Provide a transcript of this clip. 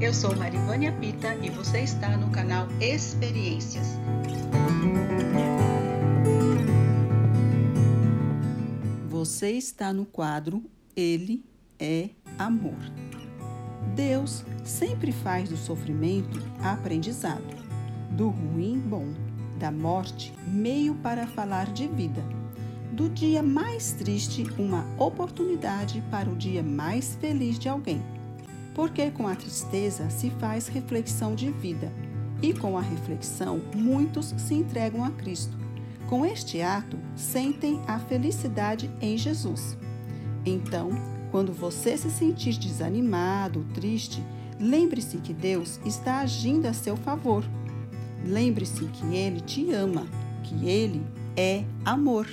Eu sou Marivânia Pita e você está no canal Experiências. Você está no quadro Ele é Amor. Deus sempre faz do sofrimento aprendizado, do ruim bom, da morte meio para falar de vida, do dia mais triste uma oportunidade para o dia mais feliz de alguém. Porque com a tristeza se faz reflexão de vida, e com a reflexão muitos se entregam a Cristo. Com este ato, sentem a felicidade em Jesus. Então, quando você se sentir desanimado, triste, lembre-se que Deus está agindo a seu favor. Lembre-se que Ele te ama, que Ele é amor.